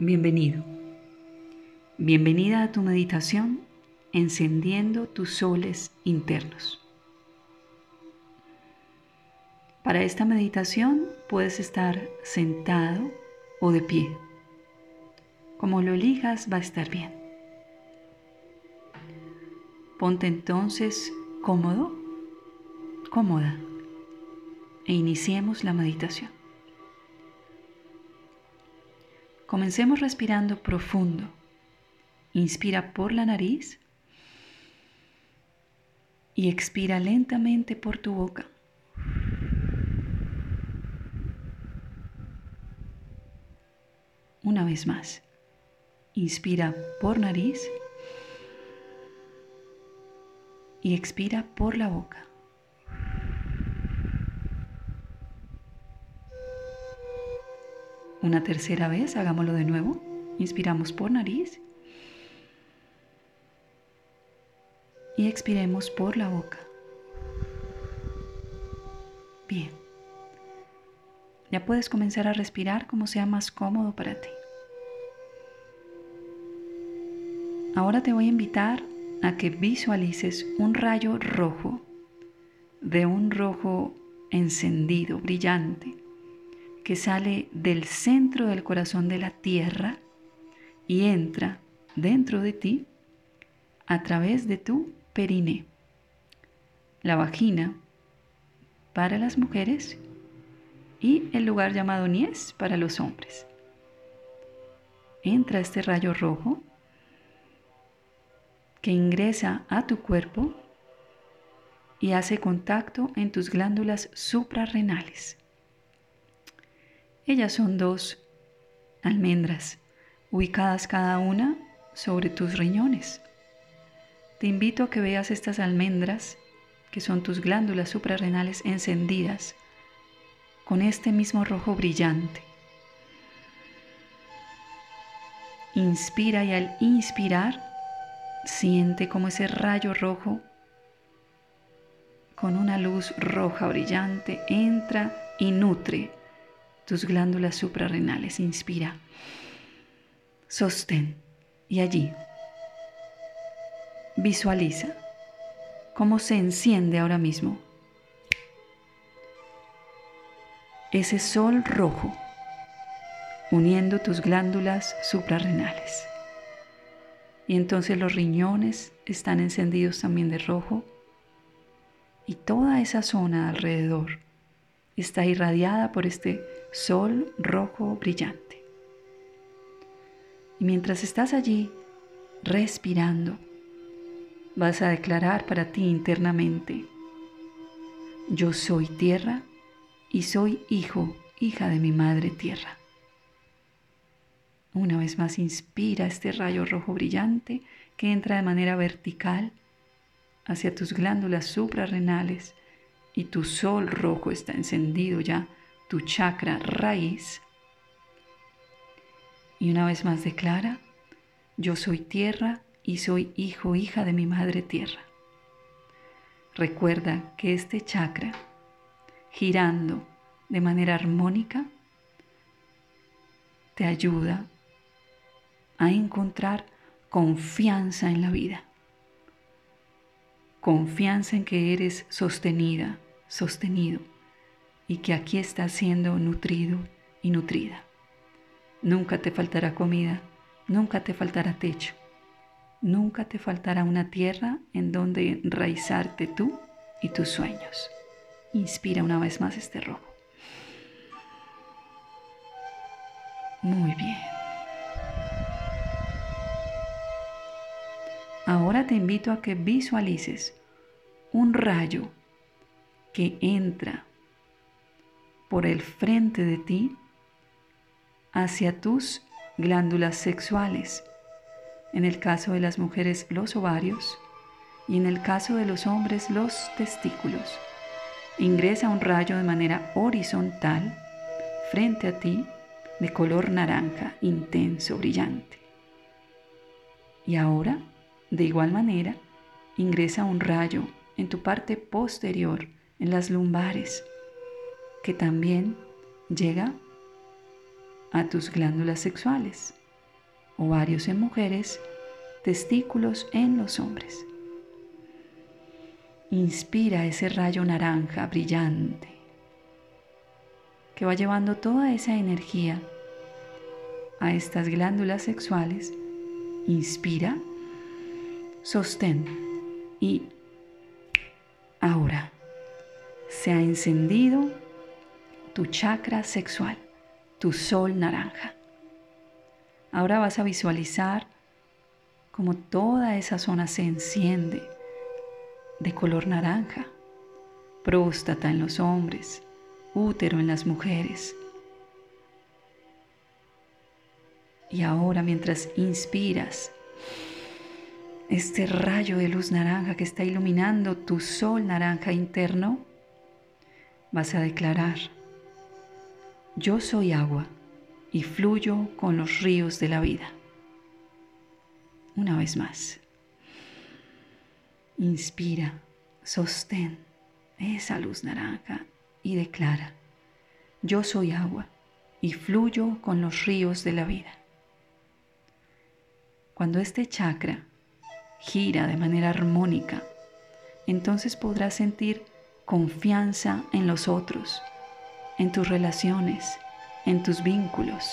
Bienvenido. Bienvenida a tu meditación encendiendo tus soles internos. Para esta meditación puedes estar sentado o de pie. Como lo elijas va a estar bien. Ponte entonces cómodo, cómoda e iniciemos la meditación. Comencemos respirando profundo. Inspira por la nariz y expira lentamente por tu boca. Una vez más. Inspira por nariz y expira por la boca. Una tercera vez, hagámoslo de nuevo. Inspiramos por nariz. Y expiremos por la boca. Bien. Ya puedes comenzar a respirar como sea más cómodo para ti. Ahora te voy a invitar a que visualices un rayo rojo, de un rojo encendido, brillante que sale del centro del corazón de la tierra y entra dentro de ti a través de tu periné. La vagina para las mujeres y el lugar llamado Nies para los hombres. Entra este rayo rojo que ingresa a tu cuerpo y hace contacto en tus glándulas suprarrenales. Ellas son dos almendras, ubicadas cada una sobre tus riñones. Te invito a que veas estas almendras, que son tus glándulas suprarrenales encendidas, con este mismo rojo brillante. Inspira y al inspirar, siente como ese rayo rojo con una luz roja brillante entra y nutre tus glándulas suprarrenales. Inspira. Sostén. Y allí visualiza cómo se enciende ahora mismo ese sol rojo uniendo tus glándulas suprarrenales. Y entonces los riñones están encendidos también de rojo y toda esa zona alrededor está irradiada por este sol rojo brillante. Y mientras estás allí respirando, vas a declarar para ti internamente, yo soy tierra y soy hijo, hija de mi madre tierra. Una vez más inspira este rayo rojo brillante que entra de manera vertical hacia tus glándulas suprarrenales y tu sol rojo está encendido ya, tu chakra raíz. Y una vez más declara, yo soy tierra y soy hijo, hija de mi madre tierra. Recuerda que este chakra, girando de manera armónica, te ayuda a encontrar confianza en la vida, confianza en que eres sostenida, sostenido y que aquí estás siendo nutrido y nutrida. Nunca te faltará comida, nunca te faltará techo, nunca te faltará una tierra en donde enraizarte tú y tus sueños. Inspira una vez más este rojo. Muy bien. Ahora te invito a que visualices un rayo que entra por el frente de ti hacia tus glándulas sexuales. En el caso de las mujeres, los ovarios y en el caso de los hombres, los testículos. Ingresa un rayo de manera horizontal frente a ti de color naranja, intenso, brillante. Y ahora, de igual manera, ingresa un rayo en tu parte posterior, en las lumbares, que también llega a tus glándulas sexuales, ovarios en mujeres, testículos en los hombres. Inspira ese rayo naranja brillante que va llevando toda esa energía a estas glándulas sexuales. Inspira, sostén y ahora se ha encendido tu chakra sexual, tu sol naranja. Ahora vas a visualizar como toda esa zona se enciende de color naranja, próstata en los hombres, útero en las mujeres. Y ahora mientras inspiras este rayo de luz naranja que está iluminando tu sol naranja interno, vas a declarar, yo soy agua y fluyo con los ríos de la vida. Una vez más. Inspira, sostén esa luz naranja y declara, yo soy agua y fluyo con los ríos de la vida. Cuando este chakra gira de manera armónica, entonces podrás sentir confianza en los otros, en tus relaciones, en tus vínculos.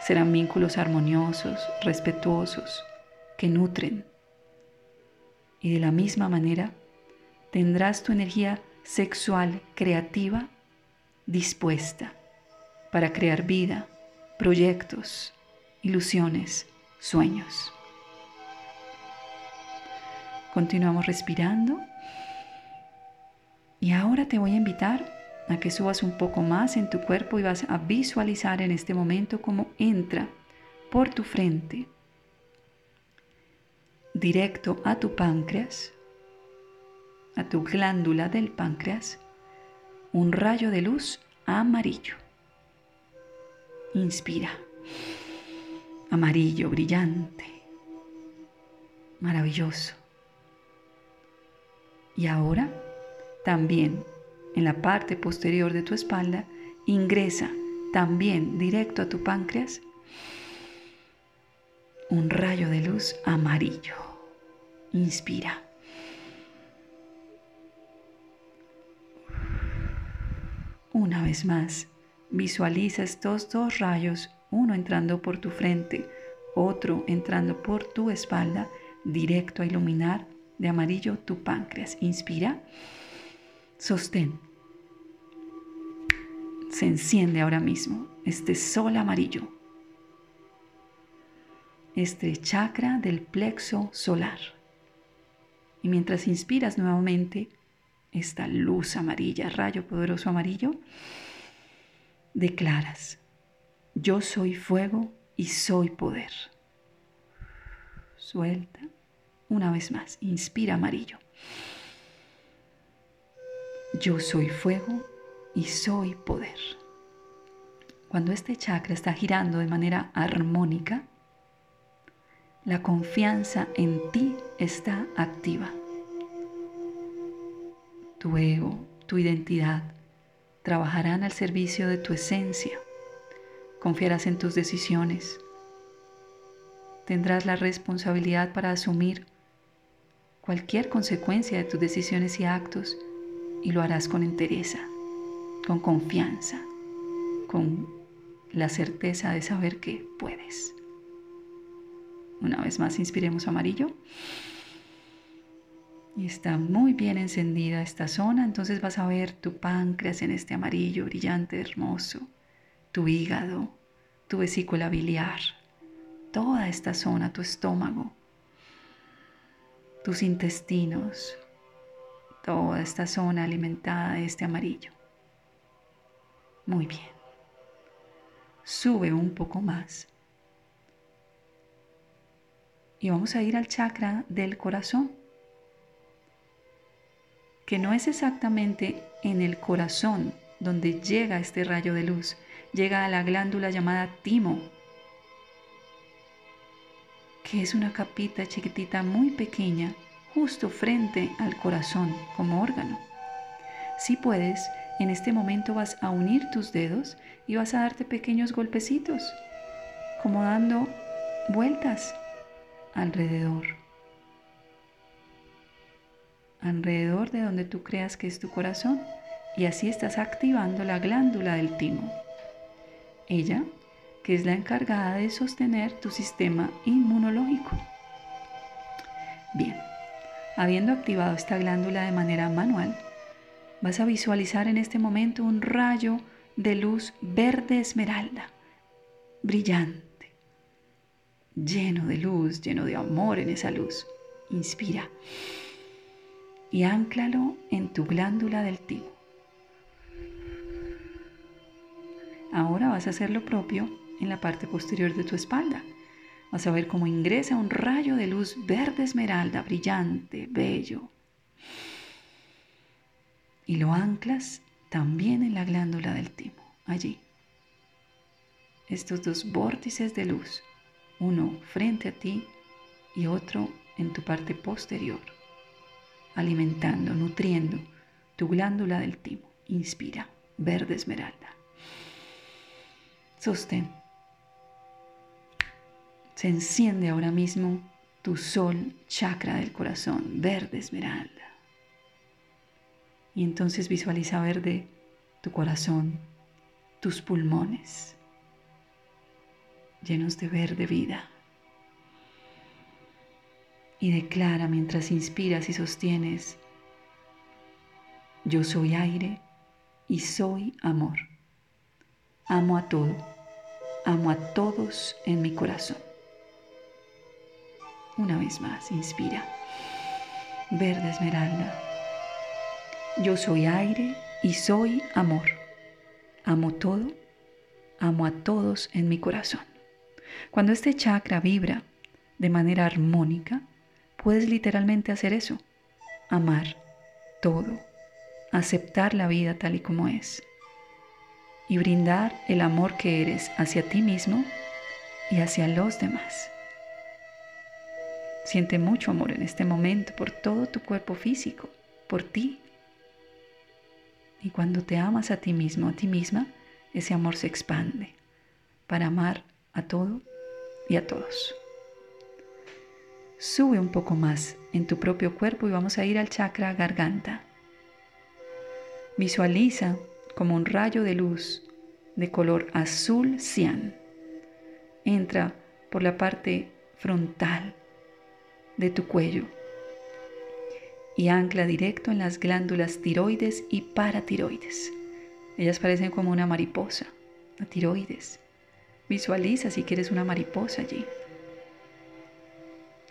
Serán vínculos armoniosos, respetuosos, que nutren y de la misma manera tendrás tu energía sexual creativa dispuesta para crear vida, proyectos, ilusiones, sueños. Continuamos respirando y ahora te voy a invitar a que subas un poco más en tu cuerpo y vas a visualizar en este momento cómo entra por tu frente directo a tu páncreas, a tu glándula del páncreas, un rayo de luz amarillo. Inspira. Amarillo, brillante, maravilloso. Y ahora también en la parte posterior de tu espalda ingresa también directo a tu páncreas un rayo de luz amarillo. Inspira. Una vez más, visualiza estos dos rayos, uno entrando por tu frente, otro entrando por tu espalda, directo a iluminar de amarillo tu páncreas. Inspira, sostén. Se enciende ahora mismo este sol amarillo, este chakra del plexo solar. Y mientras inspiras nuevamente esta luz amarilla, rayo poderoso amarillo, declaras, yo soy fuego y soy poder. Suelta. Una vez más, inspira amarillo. Yo soy fuego y soy poder. Cuando este chakra está girando de manera armónica, la confianza en ti está activa. Tu ego, tu identidad, trabajarán al servicio de tu esencia. Confiarás en tus decisiones. Tendrás la responsabilidad para asumir cualquier consecuencia de tus decisiones y actos y lo harás con entereza, con confianza, con la certeza de saber que puedes. Una vez más, inspiremos amarillo. Y está muy bien encendida esta zona, entonces vas a ver tu páncreas en este amarillo brillante, hermoso, tu hígado, tu vesícula biliar, toda esta zona, tu estómago, tus intestinos, toda esta zona alimentada de este amarillo. Muy bien. Sube un poco más y vamos a ir al chakra del corazón, que no es exactamente en el corazón donde llega este rayo de luz, llega a la glándula llamada timo, que es una capita chiquitita muy pequeña justo frente al corazón como órgano. Si puedes, en este momento vas a unir tus dedos y vas a darte pequeños golpecitos, como dando vueltas alrededor. Alrededor de donde tú creas que es tu corazón. Y así estás activando la glándula del timo. Ella, que es la encargada de sostener tu sistema inmunológico. Bien, habiendo activado esta glándula de manera manual, vas a visualizar en este momento un rayo de luz verde esmeralda, brillante, lleno de luz, lleno de amor en esa luz. Inspira y anclalo en tu glándula del timo. Ahora vas a hacer lo propio en la parte posterior de tu espalda. Vas a ver cómo ingresa un rayo de luz verde esmeralda, brillante, bello. Y lo anclas también en la glándula del timo, allí. Estos dos vórtices de luz, uno frente a ti y otro en tu parte posterior, alimentando, nutriendo tu glándula del timo. Inspira, verde esmeralda. Sostén. Se enciende ahora mismo tu sol chakra del corazón, verde esmeralda. Y entonces visualiza verde tu corazón, tus pulmones, llenos de verde vida. Y declara mientras inspiras y sostienes, yo soy aire y soy amor. Amo a todo, amo a todos en mi corazón. Una vez más, inspira. Verde esmeralda yo soy aire y soy amor. Amo todo, amo a todos en mi corazón. Cuando este chakra vibra de manera armónica, puedes literalmente hacer eso. Amar todo, aceptar la vida tal y como es y brindar el amor que eres hacia ti mismo y hacia los demás. Siente mucho amor en este momento por todo tu cuerpo físico, por ti, y cuando te amas a ti mismo, a ti misma, ese amor se expande para amar a todo y a todos. Sube un poco más en tu propio cuerpo y vamos a ir al chakra garganta. Visualiza como un rayo de luz de color azul cian. Entra por la parte frontal de tu cuello y ancla directo en las glándulas tiroides y paratiroides. Ellas parecen como una mariposa, la tiroides. Visualiza si quieres una mariposa allí,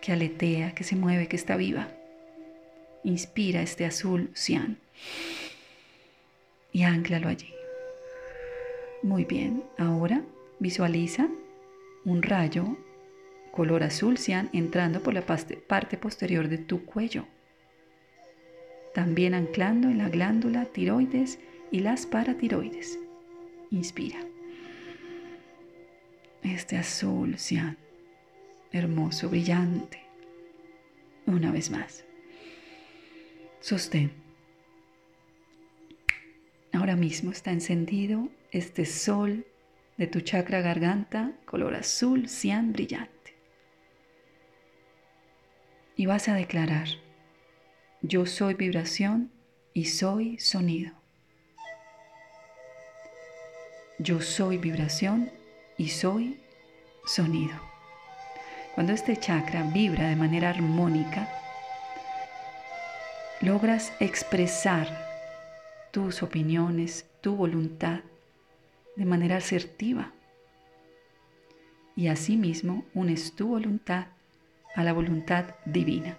que aletea, que se mueve, que está viva. Inspira este azul cian y anclalo allí. Muy bien, ahora visualiza un rayo color azul cian entrando por la parte posterior de tu cuello también anclando en la glándula tiroides y las paratiroides. Inspira. Este azul cian, hermoso, brillante. Una vez más. Sostén. Ahora mismo está encendido este sol de tu chakra garganta, color azul, cian brillante. Y vas a declarar, yo soy vibración y soy sonido. Yo soy vibración y soy sonido. Cuando este chakra vibra de manera armónica, logras expresar tus opiniones, tu voluntad de manera asertiva. Y asimismo unes tu voluntad a la voluntad divina.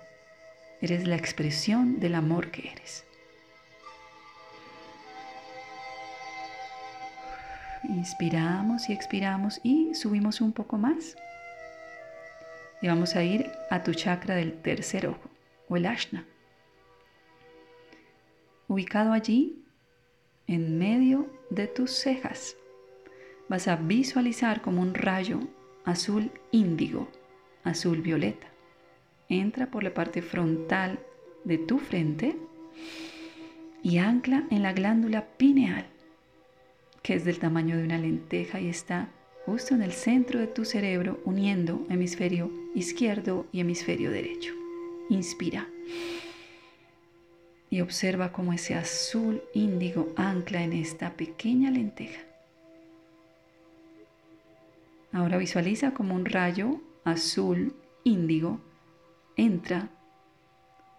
Eres la expresión del amor que eres. Inspiramos y expiramos y subimos un poco más. Y vamos a ir a tu chakra del tercer ojo o el ashna. Ubicado allí, en medio de tus cejas, vas a visualizar como un rayo azul índigo, azul violeta entra por la parte frontal de tu frente y ancla en la glándula pineal, que es del tamaño de una lenteja y está justo en el centro de tu cerebro, uniendo hemisferio izquierdo y hemisferio derecho. Inspira. Y observa cómo ese azul índigo ancla en esta pequeña lenteja. Ahora visualiza como un rayo azul índigo entra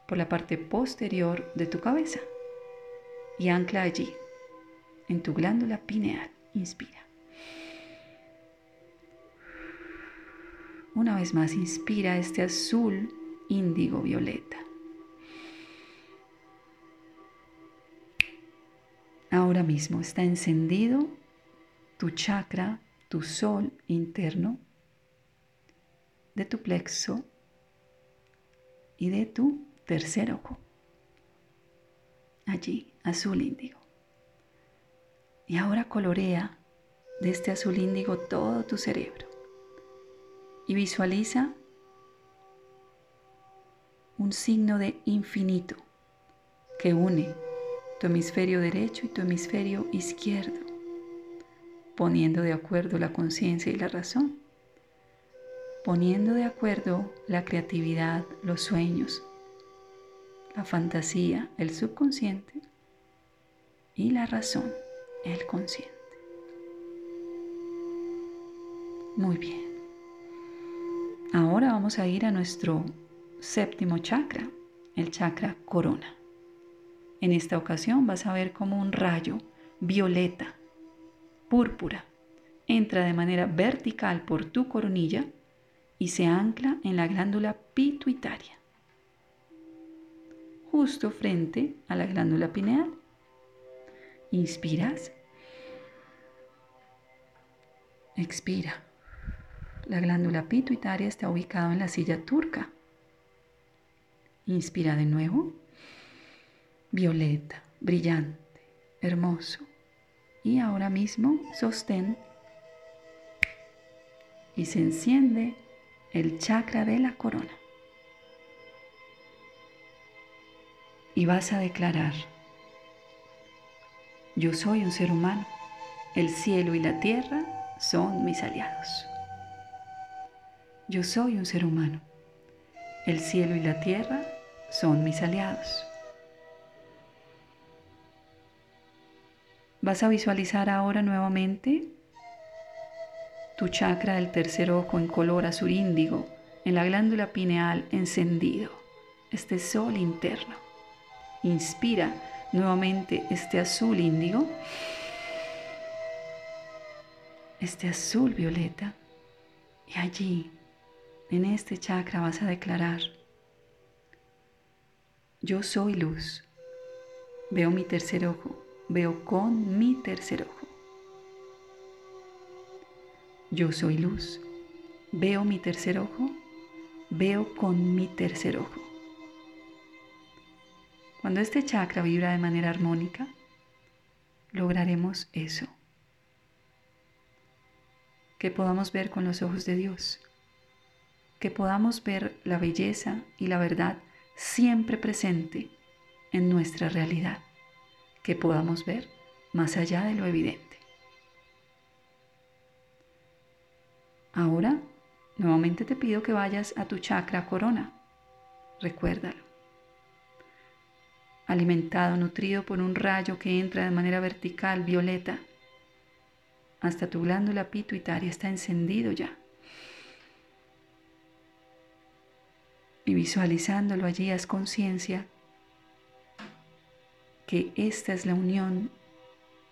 por la parte posterior de tu cabeza y ancla allí, en tu glándula pineal. Inspira. Una vez más, inspira este azul índigo violeta. Ahora mismo está encendido tu chakra, tu sol interno, de tu plexo y de tu tercer ojo. Allí, azul índigo. Y ahora colorea de este azul índigo todo tu cerebro. Y visualiza un signo de infinito que une tu hemisferio derecho y tu hemisferio izquierdo, poniendo de acuerdo la conciencia y la razón, poniendo de acuerdo la creatividad, los sueños, la fantasía, el subconsciente y la razón, el consciente. Muy bien. Ahora vamos a ir a nuestro séptimo chakra, el chakra corona. En esta ocasión vas a ver como un rayo violeta, púrpura, entra de manera vertical por tu coronilla y se ancla en la glándula pituitaria justo frente a la glándula pineal. Inspiras. Expira. La glándula pituitaria está ubicada en la silla turca. Inspira de nuevo. Violeta, brillante, hermoso. Y ahora mismo sostén. Y se enciende el chakra de la corona. y vas a declarar, yo soy un ser humano, el cielo y la tierra son mis aliados. Yo soy un ser humano, el cielo y la tierra son mis aliados. Vas a visualizar ahora nuevamente tu chakra del tercer ojo en color azul índigo en la glándula pineal encendido, este sol interno. Inspira nuevamente este azul índigo, este azul violeta. Y allí, en este chakra, vas a declarar, yo soy luz. Veo mi tercer ojo, veo con mi tercer ojo. Yo soy luz. Veo mi tercer ojo, veo con mi tercer ojo. Cuando este chakra vibra de manera armónica, lograremos eso. Que podamos ver con los ojos de Dios. Que podamos ver la belleza y la verdad siempre presente en nuestra realidad. Que podamos ver más allá de lo evidente. Ahora, nuevamente te pido que vayas a tu chakra corona. Recuérdalo alimentado, nutrido por un rayo que entra de manera vertical, violeta, hasta tu glándula pituitaria está encendido ya. Y visualizándolo allí, haz conciencia que esta es la unión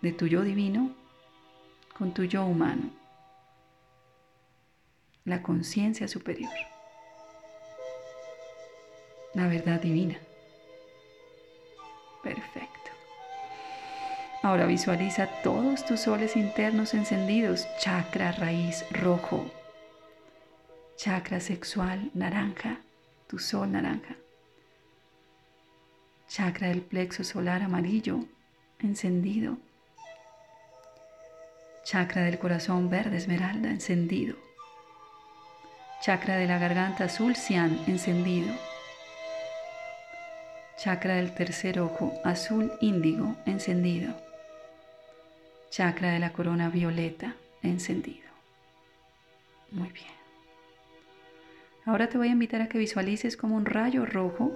de tu yo divino con tu yo humano, la conciencia superior, la verdad divina. Perfecto. Ahora visualiza todos tus soles internos encendidos. Chakra raíz rojo. Chakra sexual naranja. Tu sol naranja. Chakra del plexo solar amarillo encendido. Chakra del corazón verde esmeralda encendido. Chakra de la garganta azul cian encendido Chakra del tercer ojo azul índigo encendido. Chakra de la corona violeta encendido. Muy bien. Ahora te voy a invitar a que visualices como un rayo rojo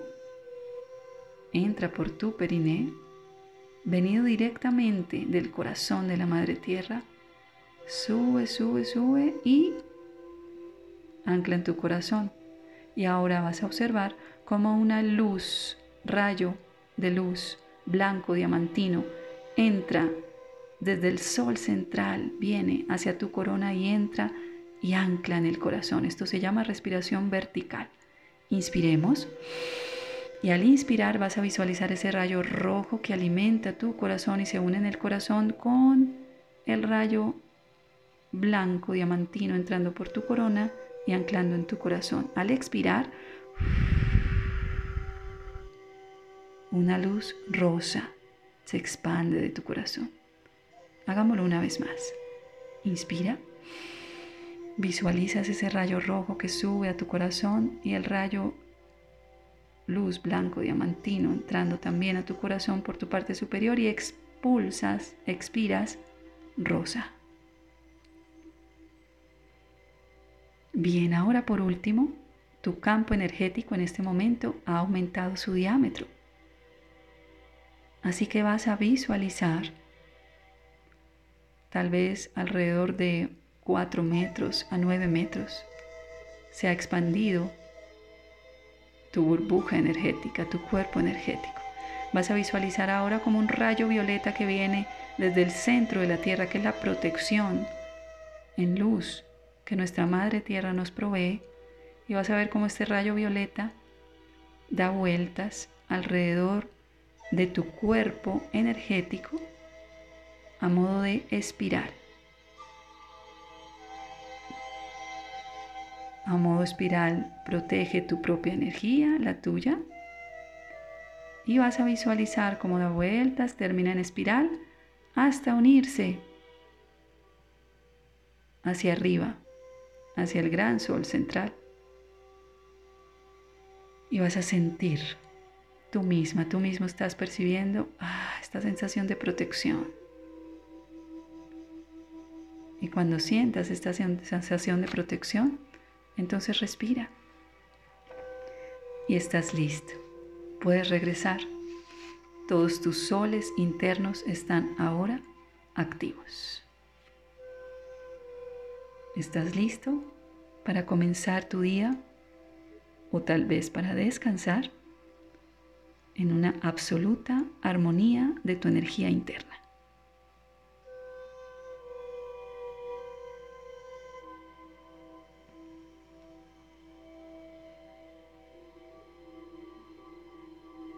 entra por tu periné, venido directamente del corazón de la Madre Tierra, sube, sube, sube y ancla en tu corazón. Y ahora vas a observar como una luz, rayo de luz blanco diamantino, entra desde el sol central, viene hacia tu corona y entra y ancla en el corazón. Esto se llama respiración vertical. Inspiremos. Y al inspirar vas a visualizar ese rayo rojo que alimenta tu corazón y se une en el corazón con el rayo blanco diamantino entrando por tu corona y anclando en tu corazón. Al expirar, una luz rosa se expande de tu corazón. Hagámoslo una vez más. Inspira. Visualizas ese rayo rojo que sube a tu corazón y el rayo luz blanco diamantino entrando también a tu corazón por tu parte superior y expulsas, expiras rosa. Bien, ahora por último, tu campo energético en este momento ha aumentado su diámetro. Así que vas a visualizar tal vez alrededor de 4 metros a 9 metros, se ha expandido tu burbuja energética, tu cuerpo energético. Vas a visualizar ahora como un rayo violeta que viene desde el centro de la Tierra, que es la protección en luz que nuestra Madre Tierra nos provee. Y vas a ver cómo este rayo violeta da vueltas alrededor de tu cuerpo energético a modo de espiral. A modo espiral protege tu propia energía, la tuya. Y vas a visualizar cómo da vueltas, termina en espiral hasta unirse hacia arriba, hacia el gran sol central. Y vas a sentir tú misma, tú mismo estás percibiendo ah, esta sensación de protección. Y cuando sientas esta sensación de protección, entonces respira. Y estás listo. Puedes regresar. Todos tus soles internos están ahora activos. ¿Estás listo para comenzar tu día o tal vez para descansar en una absoluta armonía de tu energía interna?